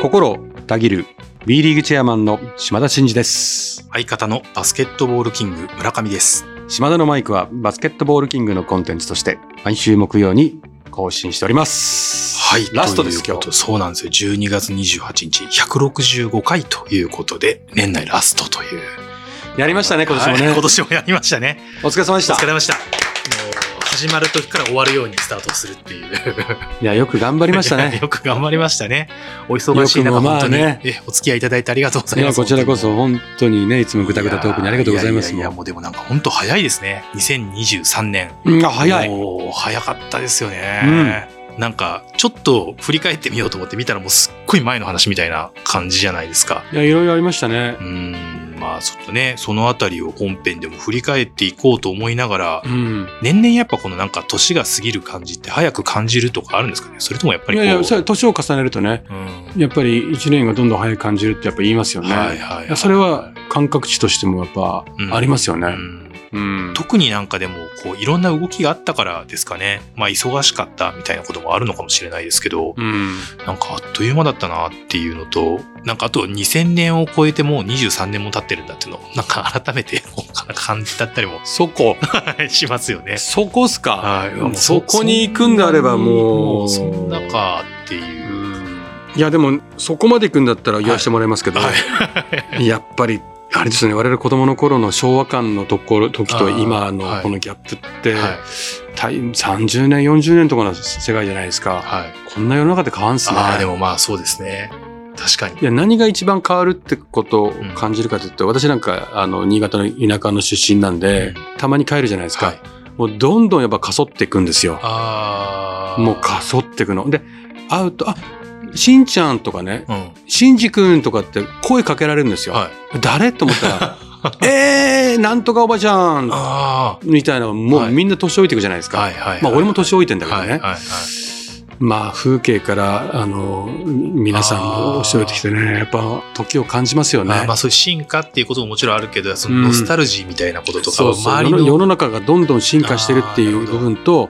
心たぎる B リーグチェアマンの島田真二です。相方のバスケットボールキング村上です。島田のマイクはバスケットボールキングのコンテンツとして毎週木曜に更新しております。はい。ラストです今日。そうなんですよ。12月28日、165回ということで、年内ラストという。やりましたね、今年もね。はい今年もやりましたね。お疲れ様でしたお疲。れ様でした。始まる時から終わるようにスタートするっていう。いや、よく頑張りましたね。よく頑張りましたね。お忙しい中、本当に、ねえお付き合いいただいてありがとうございます。こちらこそ本当にね、いつもぐたぐたトークにありがとうございます。ややや、もうでもなんか本当早いですね。2023年。うん、あ早い。もう早かったですよね。なんか、ちょっと振り返ってみようと思って見たらもうすっごい前の話みたいな感じじゃないですか。いや、いろいろありましたねう。ーん、まあちょっとね、そのあたりを本編でも振り返っていこうと思いながらう、ん。年々やっぱこのなんか年が過ぎる感じって早く感じるとかあるんですかね？それともやっぱり。いやいや、年を重ねるとね、うんやっぱり一年がどんどん早く感じるってやっぱ言いますよね。はいはいはいそれは感覚値としてもやっぱうんありますよね。うんうん。特になんかでも、こう、いろんな動きがあったからですかね。まあ、忙しかったみたいなこともあるのかもしれないですけど、うん。なんかあっという間だったなっていうのと、なんかあと2000年を超えてもう23年も経ってるんだっていうのを、なんか改めて感じだったりもそこ。しますよね。そこっすか？はいそこに行くんであればもう。そんなかっていうう。んいやでもそこまで行くんだったら言わせてもらいますけど、はい。やっぱりあれですよね我々子供の頃の昭和間のところ時と今はいのこのギャップって、はい。たい30年40年とかの世界じゃないですか、はい。こんな世の中で変わんすねああ、でもまあそうですね。確かに。いや何が一番変わるってことを感じるかというと、私なんかあの新潟の田舎の出身なんで、うんたまに帰るじゃないですか、はい。もうどんどんやっぱかそっていくんですよああ。もうかそっていくので会うと「あしんちゃん」とかねうん。「しんじくん」とかって声かけられるんですよ、はい。誰？と思ったら「えー、なんとかおばちゃんあ」みたいなもうはい。みんな年老いていくじゃないですあ。か。まあ俺も年老いてんだけどね、はいはいはい。まあ風景からあの皆さんもおっしゃってきてねやっぱ時を感じますよね、まあ、まあそういう進化っていうことももちろんあるけど、そのノスタルジーみたいなこととかうそう。周りの、世の中がどんどん進化してるっていう部分と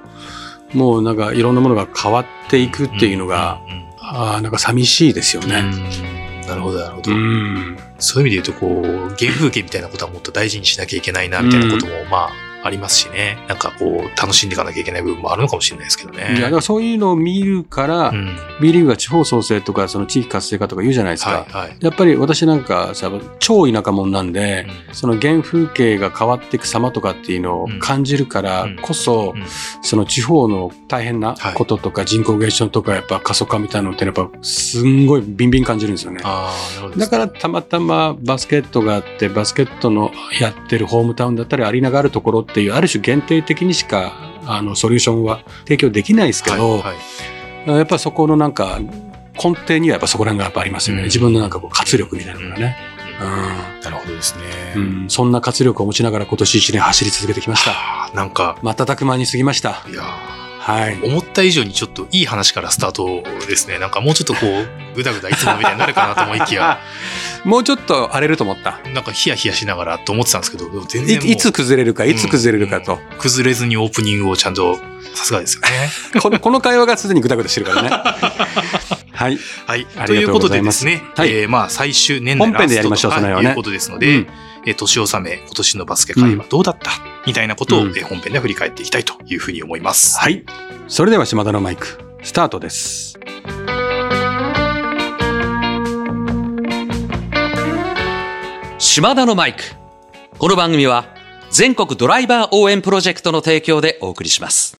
もうなんかいろんなものが変わっていくっていうのが、うんうんあーなんか寂しいですようんね。うんなるほど、なるほど。うんそういう意味で言うと、こう、原風景みたいなことはもっと大事にしなきゃいけないな、みたいなことも、まあ、ありますしね。なんかこう、楽しんでいかなきゃいけない部分もあるのかもしれないですけどね。いやだからそういうのを見るから、うん B リーグが地方創生とかその地域活性化とか言うじゃないですか。はい、はい。やっぱり私なんかさ超田舎者なんで、うんその原風景が変わっていく様とかっていうのを感じるからこそ、うんその地方の大変なこととか人口減少とかやっぱ過疎化みたいなのってやっぱすんごいビンビン感じるんですよね。だからたまたまバスケットがあってバスケットのやってるホームタウンだったりアリーナがあるところっていうある種限定的にしかあのソリューションは提供できないですけど、はいはい。やっぱそこのなんか根底にはやっぱそこら辺がやっぱありますよね、うん。自分のなんかこう活力みたいなのがね、なるほどですね。うんうん。そんな活力を持ちながら今年一年走り続けてきました。はあなんか、瞬く間に過ぎました。いやーはい。思った以上にちょっといい話からスタートですね。なんかもうちょっとこう、ぐだぐだいつもみたいになるかなと思いきや、もうちょっと荒れると思った。なんかヒヤヒヤしながらと思ってたんですけど、全い然いつ崩れるかいつ崩れるかと、うん崩れずにオープニングをちゃんと、さすがですよね。このこの会話がすでにグダグダしてるからね。はい。はい。あ。ということでですすね、はい。えーまあ最終年内本編でやりましょうラストということですので、うん。えー年納め、今年のバスケ界はどうだった、みたいなことを、本編で振り返っていきたいというふうに思います。はいそれでは島田のマイクスタートです島田のマイク。この番組は全国ドライバー応援プロジェクトの提供でお送りします。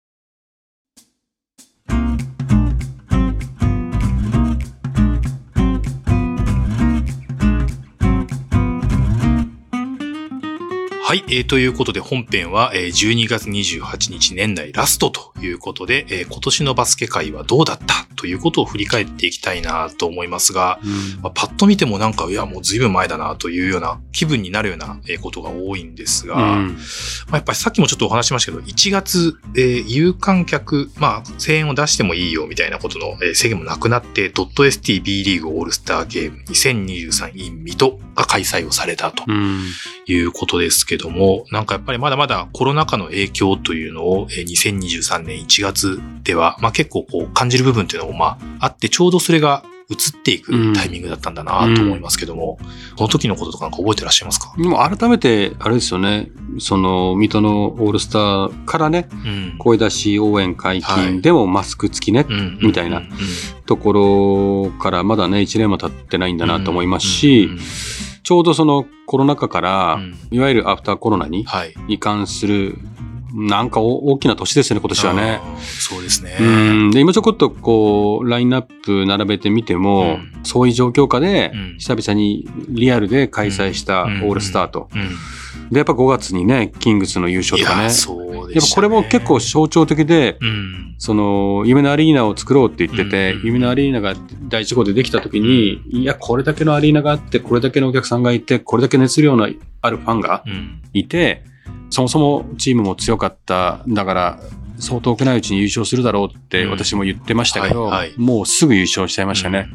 はい、えーということで本編は、えー12月28日年内ラストということで、えー今年のバスケ界はどうだったということを振り返っていきたいなと思いますが、まあ、パッと見てもなんか、いや、もう随分前だなというような気分になるようなえーことが多いんですが、うん。まあ、やっぱりさっきもちょっとお話ししましたけど、1月、えー有観客、まあ、声援を出してもいいよみたいなことの、えー制限もなくなって、.stb リーグオールスターゲーム2023 in 水戸が開催をされたとうん。いうことですけども、なんかやっぱりまだまだコロナ禍の影響というのを、えー2023年1月では、まあ結構こう感じる部分っていうのもまああって、ちょうどそれが移っていくタイミングだったんだなと思いますけども、その時のこととか覚えてらっしゃいますか？でも改めて、あれですよね、その、水戸のオールスターからね、うん。声出し応援解はい。禁でもマスク付きね、うんみたいなうんところからまだね、1年も経ってないんだなと思いますし、うんうんちょうどそのコロナ禍から、うんいわゆるアフターコロナにはい。移管する、なんかお大きな年ですよね、今年はね。そうですね。うんで今ちょこっとこう、ラインナップ並べてみても、うんそういう状況下でうん、久々にリアルで開催したオうんールスターと。うん。で、やっぱ5月にね、キングスの優勝とかね。そうでした、っぱこれも結構、象徴的で、うん。その、夢のアリーナを作ろうって言ってて、うん夢のアリーナが第一号でできた時に、いや、これだけのアリーナがあって、これだけのお客さんがいて、これだけ熱量のあるファンがうん。いて、そもそもチームも強かった。だから、そう遠くないうちに優勝するだろうってうん私も言ってましたけど、はいはいもうすぐ優勝しちゃいましたね。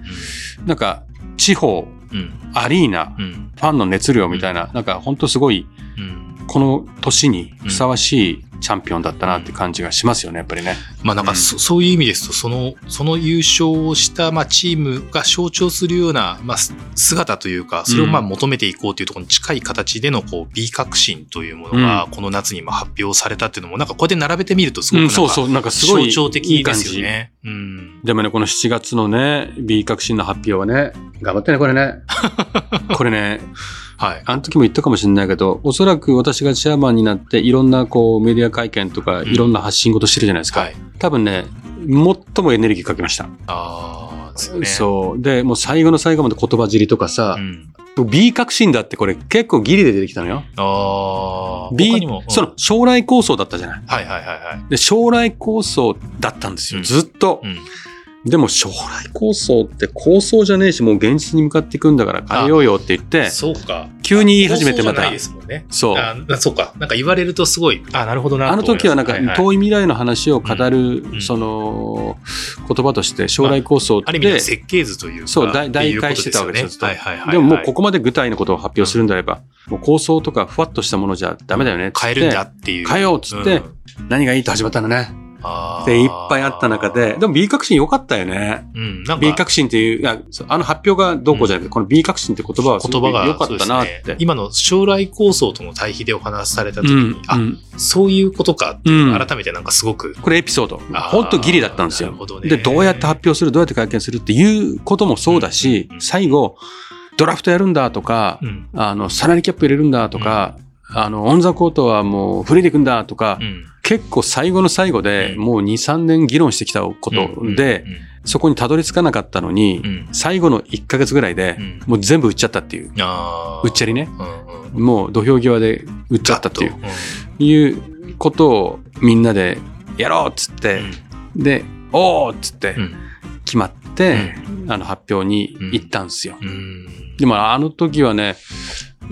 なんか、地方、うん。うん。アリーナ、うん。ファンの熱量みたいな、なんか本当すごい、うん。この年にふさわしいチャンピオンだったなって感じがしますよね、やっぱりね。まあなんかそ,、そういう意味ですと、その、その優勝をした、まあチームが象徴するような、まあす姿というか、それをまあ求めていこうというところに近い形での、こう、B 革新というものが、この夏にまあ発表されたっていうのも、なんかこうやって並べてみるとすごくなんか、そうそう、なんかすごい象徴的で。すよね。うん。でもね、この7月のね、B 革新の発表はね、頑張ってね、これね。これね、はい。あの時も言ったかもしれないけど、おそらく私がチェアマンになって、いろんなこうメディア会見とか、んいろんな発信事してるじゃないですか。はい。多分ね、最もエネルギーかけました。ああ、ね。そう。で、もう最後の最後まで言葉尻とかさう、ん。B 革新だってこれ結構ギリで出てきたのよ。ああ、他 B うんその将来構想だったじゃない。はいはいはいはい。で、将来構想だったんですよ。うんずっと。うん。でも将来構想って構想じゃねえし、もう現実に向かっていくんだから変えようよって言って、そうか。急に言い始めてまた放送じゃないですもんね。そう。あなそうか。なんか言われるとすごい、あ、なるほどなあの時はなんか遠い未来の話を語る、うんその言葉として将来構想って、ある意味設計図というか。そう代っていうこと代替してたわけですよよね。はいはいはいはい。でももうここまで具体のことを発表するんであれば、もう構想とかふわっとしたものじゃダメだよねっつって。変えるんだっていう。変えようっつってん何がいいと始まったのね。で、いっぱいあった中で、でも B 革新良かったよね。うん、なんか B 革新っていう、いやあの発表がどうこうじゃなくて、この B 革新って言葉は言葉が良かったなってね。今の将来構想との対比でお話しされた時に、うんあ、うんそういうことかってうん改めてなんかすごく、これエピソード。本当ギリだったんですよど。ねで、どうやって発表する、どうやって会見するっていうこともそうだしうん、最後、ドラフトやるんだとかう、ん。あの、サラリーキャップ入れるんだとか、あの、オンザコートはもうフリーでいくんだとかう、ん。結構最後の最後でうん。もう2、3年議論してきたことで、そこにたどり着かなかったのに最後の1ヶ月ぐらいでうん。もう全部売っちゃったっていう。売っちゃりね。もう土俵際で売っちゃったっていう。いうことをみんなでやろうっつって、で、おーっつって決まって、あの発表に行ったんですよ。うん。でもあの時はね、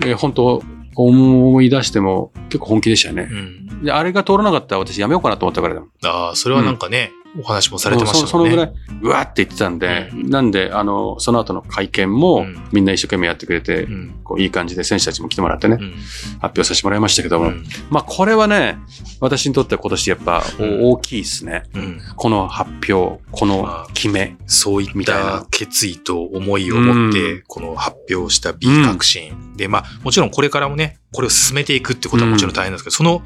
えー本当思い出しても結構本気でしたよね。う。んで、あれが通らなかったら私やめようかなと思ったからだもん。ああ、それはなんかね、お話もされてましたね。そそのぐらい、うわーって言ってたんで、なんで、あの、その後の会見も、うんみんな一生懸命やってくれて、うんこういい感じで選手たちも来てもらってね、うん発表させてもらいましたけども、うんまあこれはね、私にとっては今年やっぱうん大きいですね。うんこの発表、この決め。そういった決意と思いを持って、うこの発表した B 革新。で、まあ、もちろんこれからもね、これを進めていくってことはもちろん大変なんですけど、その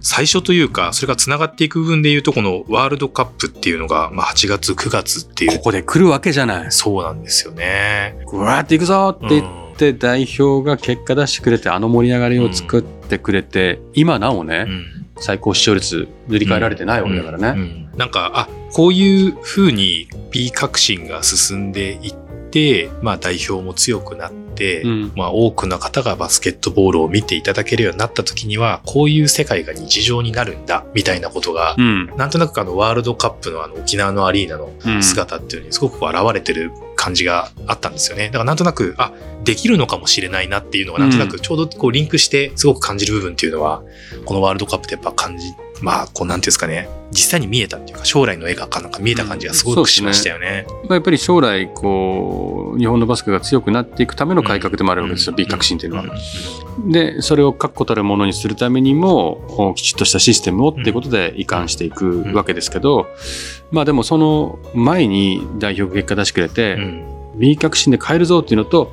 最初というか、それが繋がっていく部分で言うと、このワールドカップっていうのが、まあ、8月、9月っていう、ここで来るわけじゃない。そうなんですよね。うわーって行くぞって言って、代表が結果出してくれて、あの盛り上がりを作ってくれて、今なおね、うん最高視聴率塗り替えられてないわけだからね。うんなんか、あ、こういう風に B 革新が進んでいって、まあ代表も強くなって、うんまあ多くの方がバスケットボールを見ていただけるようになった時には、こういう世界が日常になるんだ、みたいなことが、うん。なんとなくあのワールドカップのあの沖縄のアリーナのうん姿っていうのにすごく現れてる感じがあったんですよね。だからなんとなく、あ、できるのかもしれないなっていうのがなんとなくちょうどこうリンクしてすごく感じる部分っていうのは、このワールドカップでやっぱ感じまあ、こうなんていうんですかね、実際に見えたっていうか、将来の絵がなんか見えた感じがすごくしましたよね。まあやっぱり将来、こう、日本のバスケが強くなっていくための改革でもあるわけですよ、B 革新っていうのは。で、それを確固たるものにするためにも、きちっとしたシステムをっていうことで移管していくわけですけど、まあでもその前に代表結果出してくれて、B 革新で変えるぞっていうのと、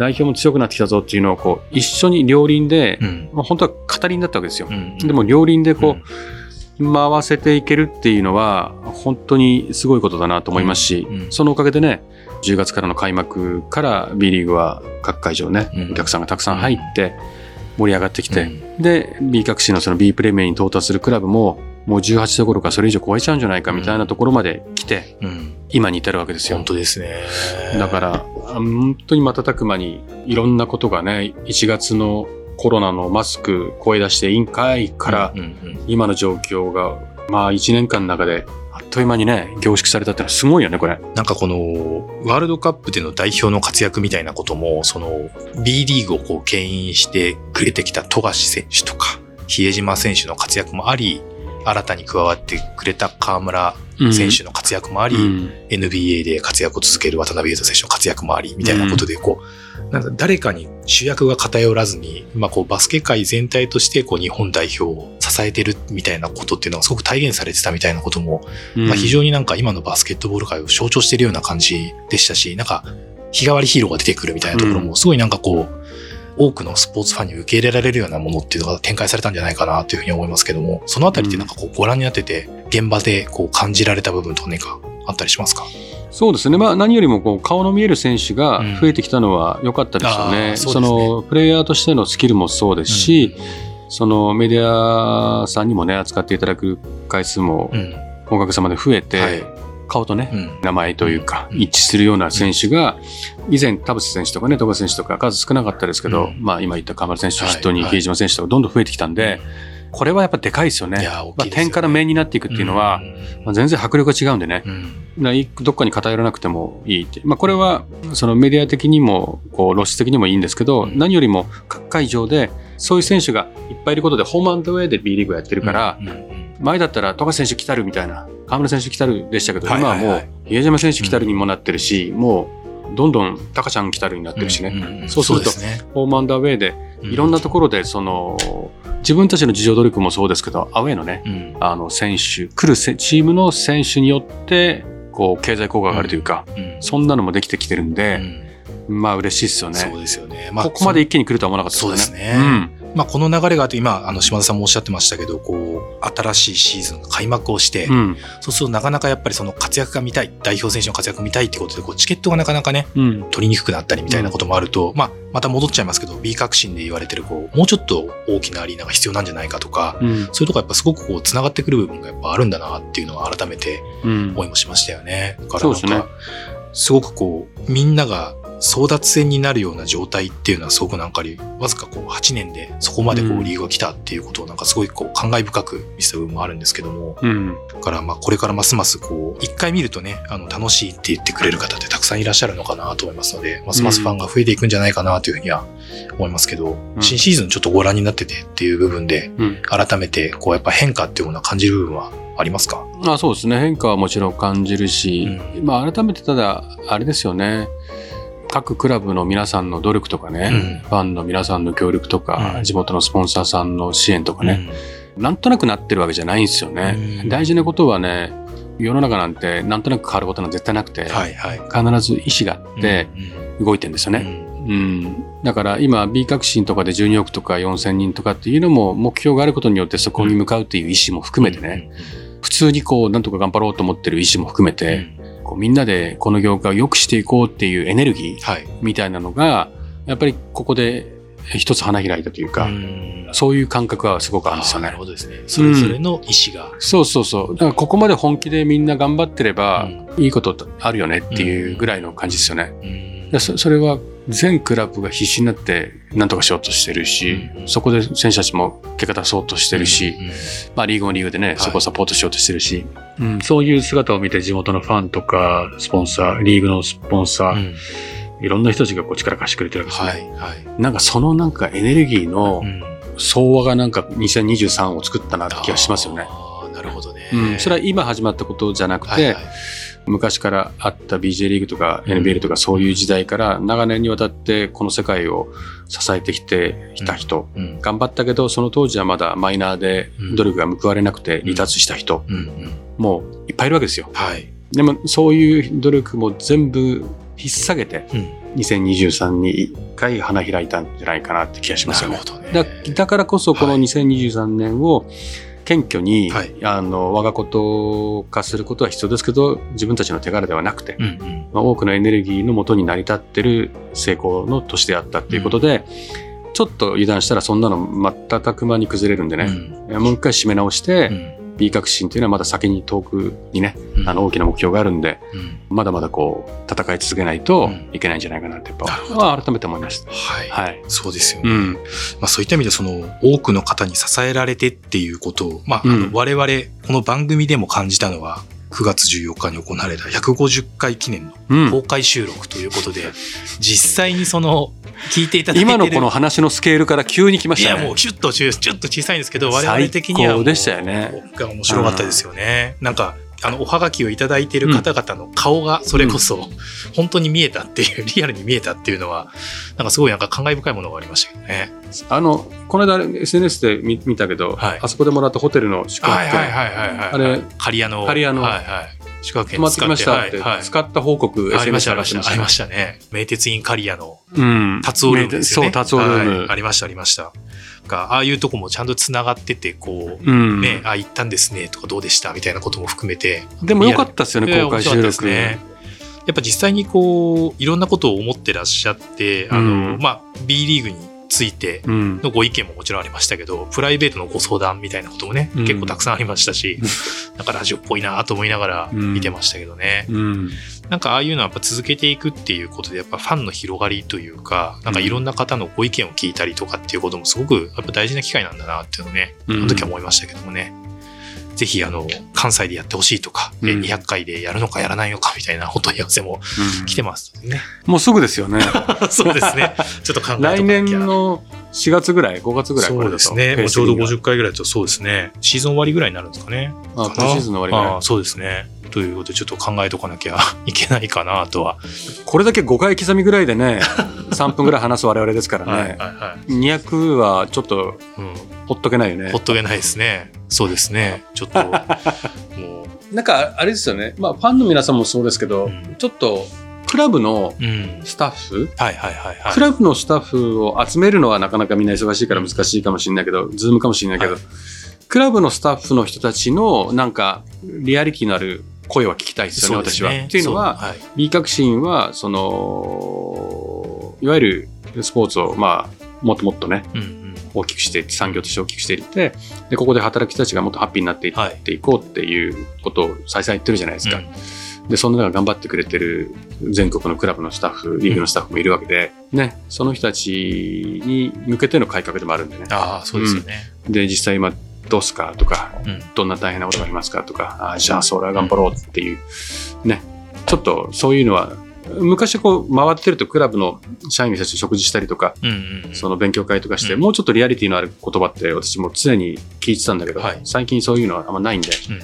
代表も強くなってきたぞっていうのをこう一緒に両輪で、まあ、本当は語りだったわけですよ。でも両輪でこう、回せていけるっていうのは本当にすごいことだなと思いますし、そのおかげでね10月からの開幕から B リーグは各会場ね、お客さんがたくさん入って盛り上がってきて、で B 各市のその B プレミアに到達するクラブももう18どころかそれ以上超えちゃうんじゃないかみたいなところまで来て、今に至るわけですよ。本当ですね。だから、本当に瞬く間にいろんなことがね、1月のコロナのマスク声出して委員会から今の状況が、まあ1年間の中であっという間にね、凝縮されたってのはすごいよね、これ。なんかこの、ワールドカップでの代表の活躍みたいなことも、その、B リーグをこう、牽引してくれてきた富樫選手とか、比江島選手の活躍もあり、新たに加わってくれた河村選手の活躍もあり、うん、NBA で活躍を続ける渡辺裕太選手の活躍もあり、みたいなことで、こう、なんか誰かに主役が偏らずに、まあこうバスケ界全体としてこう日本代表を支えてるみたいなことっていうのがすごく体現されてたみたいなことも、うん、まあ非常になんか今のバスケットボール界を象徴してるような感じでしたし、なんか日替わりヒーローが出てくるみたいなところもすごいなんかこう、多くのスポーツファンに受け入れられるようなものっていうのが展開されたんじゃないかなというふうに思いますけども、そのあたりってなんかこうご覧になってて、現場でこう感じられた部分と何かあったりしますか？そうですね、まあ、何よりもこう顔の見える選手が増えてきたのは良かったですよね。うん、そ、ね、のプレイヤーとしてのスキルもそうですし、うん、そのメディアさんにもね、扱っていただく回数もおかげさまで増えて、はい顔とね、うん、名前というか、一致するような選手が、以前、田臥選手とかね、戸川選手とか数少なかったですけど、うん、まあ今言った河村選手筆頭に比江島選手とかどんどん増えてきたんで、これはやっぱでかいですよね。まあ、点から面になっていくっていうのは、まあ、全然迫力が違うんでね、どっかに偏らなくてもいいって。まあ、これは、そのメディア的にも、こう、露出的にもいいんですけど、何よりも各会場で、そういう選手がいっぱいいることで、ホームアンドウェイで B リーグやってるから、前だったら富樫選手来たるみたいな、河村選手来たるでしたけど、今はもう、比江島選手来たるにもなってるし、もう、どんどんタカちゃん来たるになってるしね。そうすると、ホームアンダーウェイで、いろんなところで、その、自分たちの自助努力もそうですけど、アウェイのね、あの、選手、来るチームの選手によって、こう、経済効果があるというか、そんなのもできてきてるんで、まあ嬉しいですよね。そうですよね。まあ、ここまで一気に来るとは思わなかったですね。そうですね。うんまあ、この流れがあって、今、あの、島田さんもおっしゃってましたけど、こう、新しいシーズンが開幕をして、うん、そうするとなかなかやっぱりその活躍が見たい、代表選手の活躍が見たいってことで、こう、チケットがなかなかね、うん、取りにくくなったりみたいなこともあると、うん、まあ、また戻っちゃいますけど、B 革新で言われてる、こう、もうちょっと大きなアリーナが必要なんじゃないかとか、そういうとこやっぱすごくこう、繋がってくる部分がやっぱあるんだなっていうのは改めて思いもしましたよね。だからなんか、すごくこう、みんなが争奪戦になるような状態っていうのはすごくなんかわずかこう8年でそこまでこうリーグが来たっていうことをなんかすごいこう感慨深く見せた部分もあるんですけども、うん、だからまあこれからますますこう一回見るとねあの楽しいって言ってくれる方ってたくさんいらっしゃるのかなと思いますのでますますファンが増えていくんじゃないかなというふうには思いますけど、うん、新シーズンちょっとご覧になっててっていう部分で改めてこうやっぱ変化っていうものは感じる部分はありますか？あそうですね。変化はもちろん感じるし、うん、まあ改めてただあれですよね各クラブの皆さんの努力とかね、うん、ファンの皆さんの協力とか、うん、地元のスポンサーさんの支援とかね、うん、なんとなくなってるわけじゃないんですよね。大事なことはね、世の中なんてなんとなく変わることなんて絶対なくて、はいはい、必ず意思があって動いてるんですよね。うん、だから今 B 革新とかで12億とか4000人とかっていうのも目標があることによってそこに向かうっていう意思も含めてね、普通にこうなんとか頑張ろうと思ってる意思も含めて、こうみんなでこの業界を良くしていこうっていうエネルギーみたいなのが、やっぱりここで一つ花開いたというか、うそういう感覚はすごくあるんですよね。なるほどですね。それぞれの意思が、うん、そうそうそう。だからここまで本気でみんな頑張ってれば、いいことあるよねっていうぐらいの感じですよね。そそれは全クラブが必死になって何とかしようとしてるし、うん、そこで選手たちも結果出そうとしてるし、うん、まあリーグもリーグでね、はい、そこをサポートしようとしてるし、うん、そういう姿を見て地元のファンとかスポンサー、リーグのスポンサー、いろんな人たちがこう力貸してくれてるわけですね。はいはい、なんかそのなんかエネルギーの、総和がなんか2023を作ったなって気がしますよね。なるほどね。うん、それは今始まったことじゃなくて、はいはい、昔からあった BJ リーグとか NBL とかそういう時代から長年にわたってこの世界を支えてきていた人、うん、頑張ったけどその当時はまだマイナーで努力が報われなくて離脱した人、もういっぱいいるわけですよ。はい、でもそういう努力も全部引っ提げて、2023に一回花開いたんじゃないかなって気がしますよね。ね。だだからこそこの2023年を、はい謙虚に、はい、あの我がこと化することは必要ですけど自分たちの手柄ではなくて、うんうん、まあ、多くのエネルギーのもとに成り立ってる成功の年であったっていうことで、うん、ちょっと油断したらそんなの瞬く間に崩れるんでね、うん、もう一回締め直して、B 革新というのはまだ先に遠くにね、うん、あの大きな目標があるんで、うん、まだまだこう戦い続けないといけないんじゃないかなってやっぱ、改めて思いました。はい。はい、そうですよね。うん、まあそういった意味でその多くの方に支えられてっていうことを、まあ、あの我々この番組でも感じたのは、9月14日に行われた150回記念の公開収録ということで、うん、実際にその聞いていただいて今のこの話のスケールから急に来ましたね。いやもうキュッとちょっと小さいんですけど我々的にはもうでしたよね。面白かったですよね。なんかあのおはがきをいただいている方々の顔がそれこそ本当に見えたっていう、リアルに見えたっていうのはなんかすごいなんか感慨深いものがありましたけどね。あのこの間 SNS で見見たけど、はい、あそこでもらったホテルの宿泊券、はいはいはいはい、はい、あれ刈谷の。刈谷の、はいはい宿泊券使ってましたって、はいはい、使った報告 SNS ありましたありましたね。名鉄インカリアの、うん、達夫ルームですよね。そう、達夫ルーム、はい、ありました、ありました。か、ああいうとこもちゃんと繋がってて、こう、うん、ね、ああ行ったんですね、とかどうでしたみたいなことも含めて。でもよかったですよね、公開収録。ね。やっぱ実際にこう、いろんなことを思ってらっしゃって、あの、うん、まあ、B リーグについてのご意見ももちろんありましたけど、うん、プライベートのご相談みたいなこともね、うん、結構たくさんありましたし、なんかラジオっぽいなと思いながら見てましたけどね。うん、なんかああいうのはやっぱ続けていくっていうことで、やっぱファンの広がりというか、なんかいろんな方のご意見を聞いたりとかっていうこともすごくやっぱ大事な機会なんだなっていうのをね、あの時は思いましたけどもね。ぜひあの関西でやってほしいとか、うん、200回でやるのかやらないのかみたいなお問い合わせも来てますね、うん、もうすぐですよね。そうですね。ちょっと考え来年の4月ぐらい5月ぐらいそうですね。もうちょうど50回ぐらいとそうですね。シーズン終わりぐらいになるんですかね。あシーズンの終わりぐらい。そうですねということでちょっと考えとかなきゃ いけないかなとは。これだけ5回刻みぐらいでね 3分ぐらい話す我々ですからね、はいはいはい、200はちょっと、うん、ほっとけないよね。ほっとけないですね。そうですね。ちょっと、もう。なんか、あれですよね。まあ、ファンの皆さんもそうですけど、うん、ちょっと、クラブのスタッフ、はいはいはい、クラブのスタッフを集めるのはなかなかみんな忙しいから難しいかもしれないけど、ズームかもしれないけど、はい、クラブのスタッフの人たちのなんかリアリティのある声は聞きたいですよね、私は。っていうのは、はい、B 革新は、その、いわゆるスポーツを、まあ、もっともっとね、うん大きくして産業として大きくしていってでここで働く人たちがもっとハッピーになっていってい。こうっていうことを再々言ってるじゃないですか。うん、でその中頑張ってくれてる全国のクラブのスタッフリーグのスタッフもいるわけで、うん、ね、その人たちに向けての改革でもあるんでね。あそうですよね、うん、で実際今どうすかとか、どんな大変なことがありますかとかあじゃあそれは頑張ろうっていう、ね。ちょっとそういうのは昔こう回ってるとクラブの社員の人たちと食事したりとか、うんうん、その勉強会とかして、うん、もうちょっとリアリティのある言葉って私も常に聞いてたんだけど、はい、最近そういうのはあんまないんで、うん、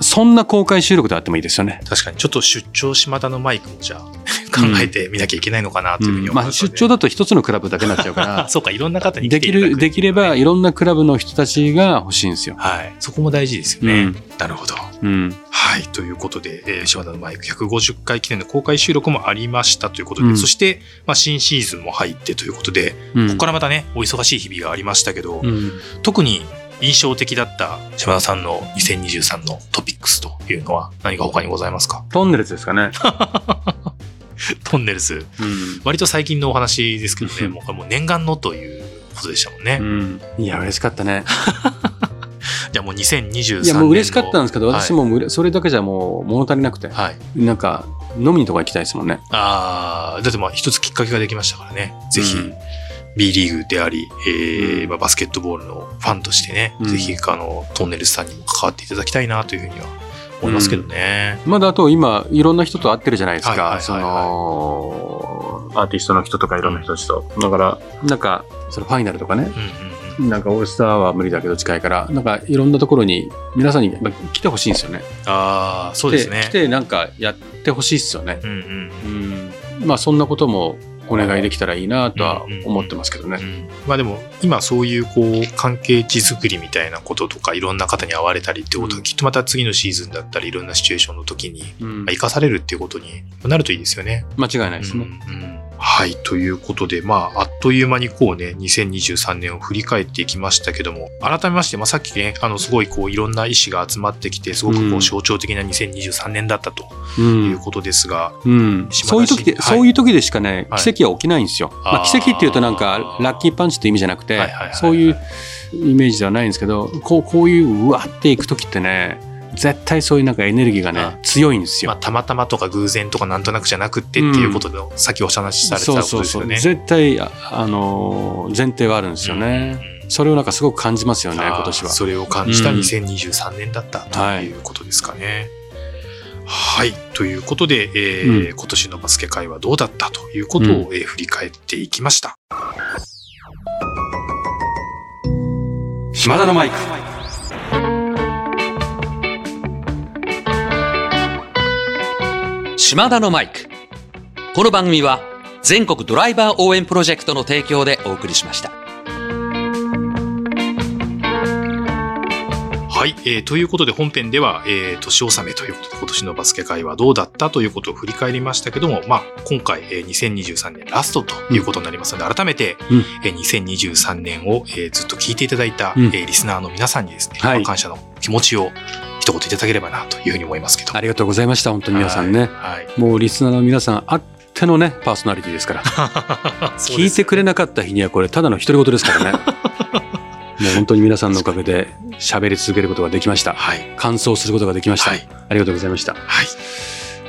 そんな公開収録であってもいいですよね。確かに。ちょっと出張島田のマイクもじゃあ 考えてみなきゃいけないのかなというふうに思います、ね、まあ、出張だと一つのクラブだけになっちゃうから。そうか、いろんな方にできる、できればいろんなクラブの人たちが欲しいんですよ。はい。そこも大事ですよね。なるほど。うん。はい。ということで、えー、島田のマイク150回記念の公開収録もありましたということで、うん、そして、まあ、新シーズンも入ってということで、うん、ここからまたね、お忙しい日々がありましたけど、うん、特に印象的だった島田さんの2023のトピックスというのは何か他にございますか？トンネルズですかね。トンネルズ、うん、割と最近のお話ですけどね、もうもう念願のということでしたもんね。うん、いや、嬉しかったね。じゃあもう2023年いやもう嬉しかったんですけど、私もそれだけじゃもう物足りなくて、はい、なんか飲みにとか行きたいですもんね。ああ、だってまあ一つきっかけができましたからね。ぜひ、B リーグであり、えーまあ、バスケットボールのファンとしてね、うん、ぜひあのトンネルズさんにも関わっていただきたいなというふうには思いますけどね。うん、まだあと今いろんな人と会ってるじゃないですか。そのアーティストの人とかいろんな人たちと。だからなんかそのファイナルとかね、うんうんなんかオールスターは無理だけど近いからなんかいろんなところに皆さんに来てほしいんですよね。ああそうですね。来てなんかやってほしいですよね。うんうんうん、まあそんなこともお願いできたらいいなとは思ってますけどね。まあでも今そういうこう関係値作りみたいなこととかいろんな方に会われたりってことがきっとまた次のシーズンだったりいろんなシチュエーションの時に生かされるっていうことになるといいですよね。間違いないですね。うんうんはい。ということで、まあ、あっという間にこうね、2023年を振り返っていきましたけども、改めまして、まあ、さっきね、あの、すごいこう、いろんな意思が集まってきて、すごくこう、象徴的な2023年だったということですが、うん。そういう時で、はい、そういう時でしかね、奇跡は起きないんですよ。はい、まあ、奇跡っていうとなんか、ラッキーパンチって意味じゃなくて、そういうイメージではないんですけど、こう、こういう、うわっていく時ってね、絶対そういうなんかエネルギーがね強いんですよ、まあ、たまたまとか偶然とかなんとなくじゃなくてっていうことで、うん、さっきお話しされてたことですよね。絶対あの前提はあるんですよね。うん、それをなんかすごく感じますよね今年は。それを感じた2023年だったということですかね。はい、はい、ということで、えー今年のバスケ界はどうだったということを、えー、振り返っていきました。島田のマイク。島田のマイク。この番組は全国ドライバー応援プロジェクトの提供でお送りしました。はい、えー、ということで本編では、えー、年納めということで今年のバスケ界はどうだったということを振り返りましたけども、まあ、今回、えー、2023年ラストということになりますので、改めて、うん、えー、2023年を、えー、ずっと聞いていただいた、うん、えー、リスナーの皆さんにですね、はい、感謝の気持ちを一言いただければなというふうに思いますけど。ありがとうございました。本当に皆さんね。はい、もうリスナーの皆さんあってのね、パーソナリティですから。聞いてくれなかった日にはこれただの独り言ですからね。もう本当に皆さんのおかげで喋り続けることができました。はい、感想することができました。はい、ありがとうございました。はい。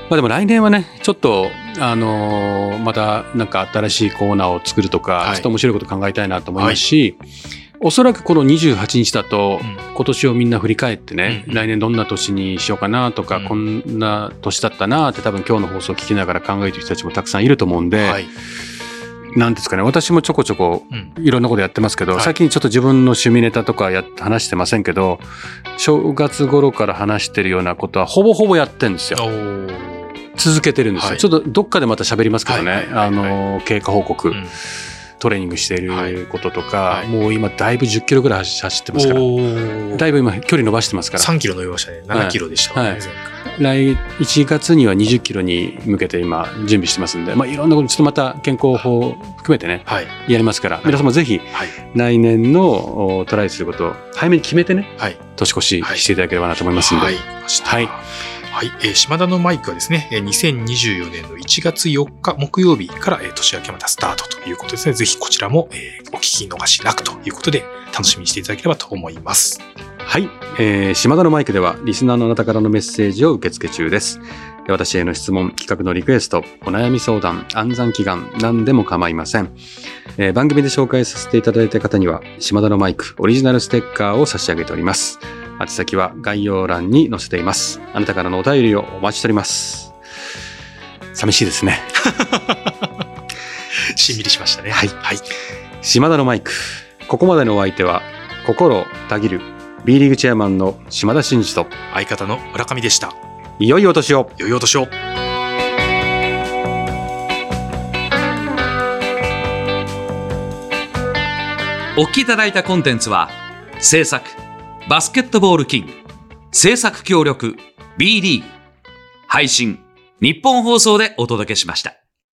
まあでも来年はね、ちょっと、あのー、またなんか新しいコーナーを作るとか、はい、ちょっと面白いこと考えたいなと思いますし、はいおそらくこの28日だと、今年をみんな振り返ってね、来年どんな年にしようかなとか、こんな年だったなって多分今日の放送を聞きながら考えてる人たちもたくさんいると思うんで、はい。なんですかね、私もちょこちょこいろんなことやってますけど、うんはい、最近ちょっと自分の趣味ネタとかや話してませんけど、正月頃から話してるようなことはほぼほぼやってるんですよ。続けてるんですよ。はい、ちょっとどっかでまた喋りますけどね、あの、経過報告。うんトレーニングしていることとか、はい、もう今だいぶ10キロぐらい走ってますから。だいぶ今距離伸ばしてますから。3キロ伸びましたね。7キロでしたね、はい。はい、来1月には20キロに向けて今準備してますんで、まあ、いろんなことちょっとまた健康法含めてね、はい、やりますから、皆さんもぜひ来年のトライすることを早めに決めてね、年越ししていただければなと思いますんで。はい、はいはい、えー、島田のマイクはですね、2024年の1月4日木曜日から、えー、年明けまたスタートということですね。ぜひこちらも、えー、お聞き逃しなくということで、楽しみにしていただければと思います。はい、えー、島田のマイクでは、リスナーのあなたからのメッセージを受け付け中です。私への質問、企画のリクエスト、お悩み相談、暗算祈願、何でも構いません。えー、番組で紹介させていただいた方には、島田のマイクオリジナルステッカーを差し上げております。宛先は概要欄に載せています。あなたからのお便りをお待ちしております。寂しいですね。しんみりしましたね。はい。はい。島田のマイク。ここまでのお相手は、心たぎる B リーグチェアマンの島田真二と相方の村上でした。いよいよお年を。いよいよお年を。お聞きいただいたコンテンツは制作バスケットボールキング制作協力 B リーグ配信日本放送でお届けしました。